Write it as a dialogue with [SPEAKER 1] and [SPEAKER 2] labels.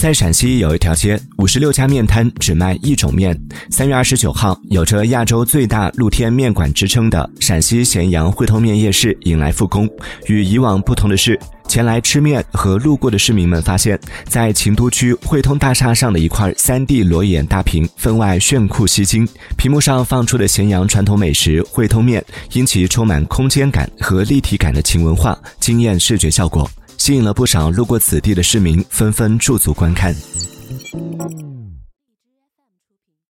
[SPEAKER 1] 在陕西有一条街，五十六家面摊只卖一种面。三月二十九号，有着亚洲最大露天面馆之称的陕西咸阳汇通面夜市迎来复工。与以往不同的是，前来吃面和路过的市民们发现，在秦都区汇通大厦上的一块三 D 裸眼大屏，分外炫酷吸睛。屏幕上放出的咸阳传统美食汇通面，因其充满空间感和立体感的秦文化，惊艳视觉效果。吸引了不少路过此地的市民纷纷驻足观看。